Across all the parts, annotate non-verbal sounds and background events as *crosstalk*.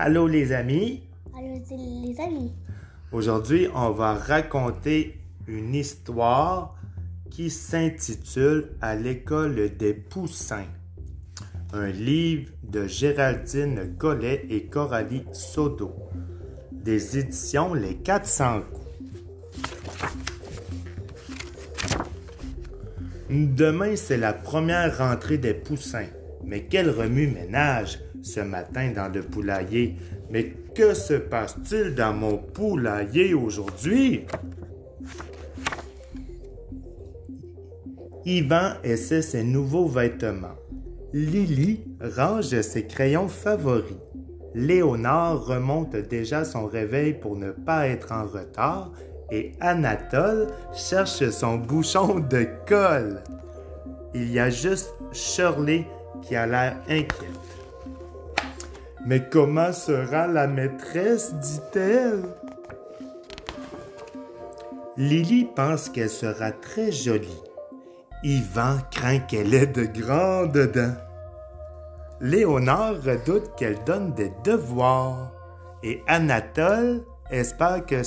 Allô les amis. Allô les amis. Aujourd'hui, on va raconter une histoire qui s'intitule À l'école des poussins. Un livre de Géraldine Collet et Coralie Sodo. Des éditions Les 400 coups. Demain, c'est la première rentrée des poussins. Mais quel remue-ménage ce matin dans le poulailler. Mais que se passe-t-il dans mon poulailler aujourd'hui? Yvan essaie ses nouveaux vêtements. Lily range ses crayons favoris. Léonard remonte déjà son réveil pour ne pas être en retard et Anatole cherche son bouchon de colle. Il y a juste Shirley qui a l'air inquiète. Mais comment sera la maîtresse, dit-elle. Lily pense qu'elle sera très jolie. Yvan craint qu'elle ait de grandes dents. Léonard redoute qu'elle donne des devoirs. Et Anatole espère que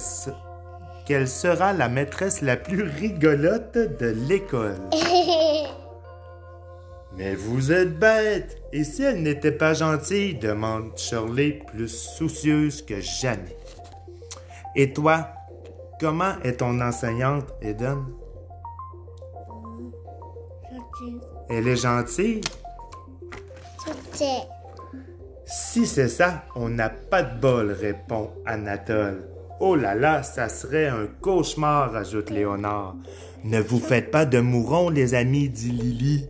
qu'elle sera la maîtresse la plus rigolote de l'école. *laughs* Mais vous êtes bête! Et si elle n'était pas gentille? demande Shirley, plus soucieuse que jamais. Et toi, comment est ton enseignante, Eden? Gentille. Elle est gentille? Gentille. Si c'est ça, on n'a pas de bol, répond Anatole. Oh là là, ça serait un cauchemar, ajoute Léonard. Ne vous faites pas de mourons, les amis, dit Lily.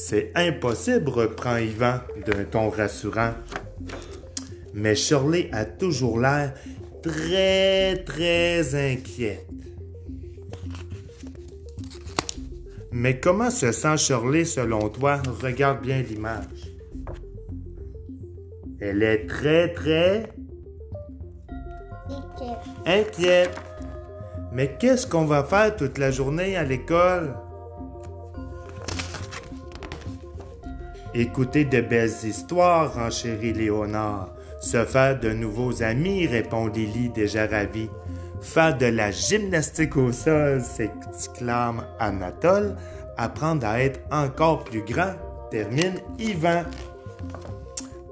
C'est impossible, reprend Yvan d'un ton rassurant. Mais Shirley a toujours l'air très, très inquiète. Mais comment se sent Shirley selon toi? Regarde bien l'image. Elle est très, très Inquiète. inquiète. Mais qu'est-ce qu'on va faire toute la journée à l'école? Écouter de belles histoires, renchérit Léonard. Se faire de nouveaux amis, répond Lily, déjà ravie. Faire de la gymnastique au sol, s'exclame Anatole. Apprendre à être encore plus grand, termine Yvan.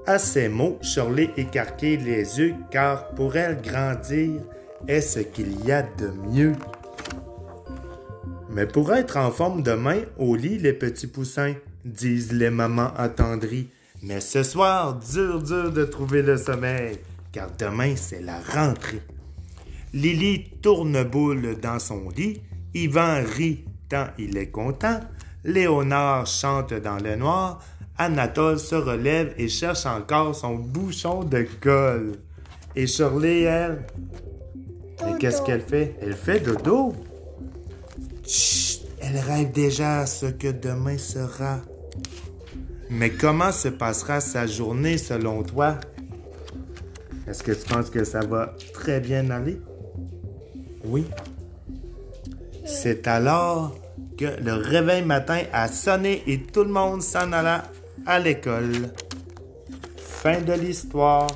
À ces mots, Shirley écarquait les yeux car pour elle grandir est ce qu'il y a de mieux. Mais pour être en forme demain, au lit, les petits poussins, disent les mamans attendries. Mais ce soir, dur, dur de trouver le sommeil, car demain, c'est la rentrée. Lily tourne boule dans son lit, Yvan rit tant il est content, Léonard chante dans le noir, Anatole se relève et cherche encore son bouchon de colle. Et Shirley, elle, mais qu'est-ce qu'elle fait? Elle fait dodo. Chut, elle rêve déjà à ce que demain sera. Mais comment se passera sa journée selon toi? Est-ce que tu penses que ça va très bien aller? Oui. C'est alors que le réveil matin a sonné et tout le monde s'en alla à l'école. Fin de l'histoire.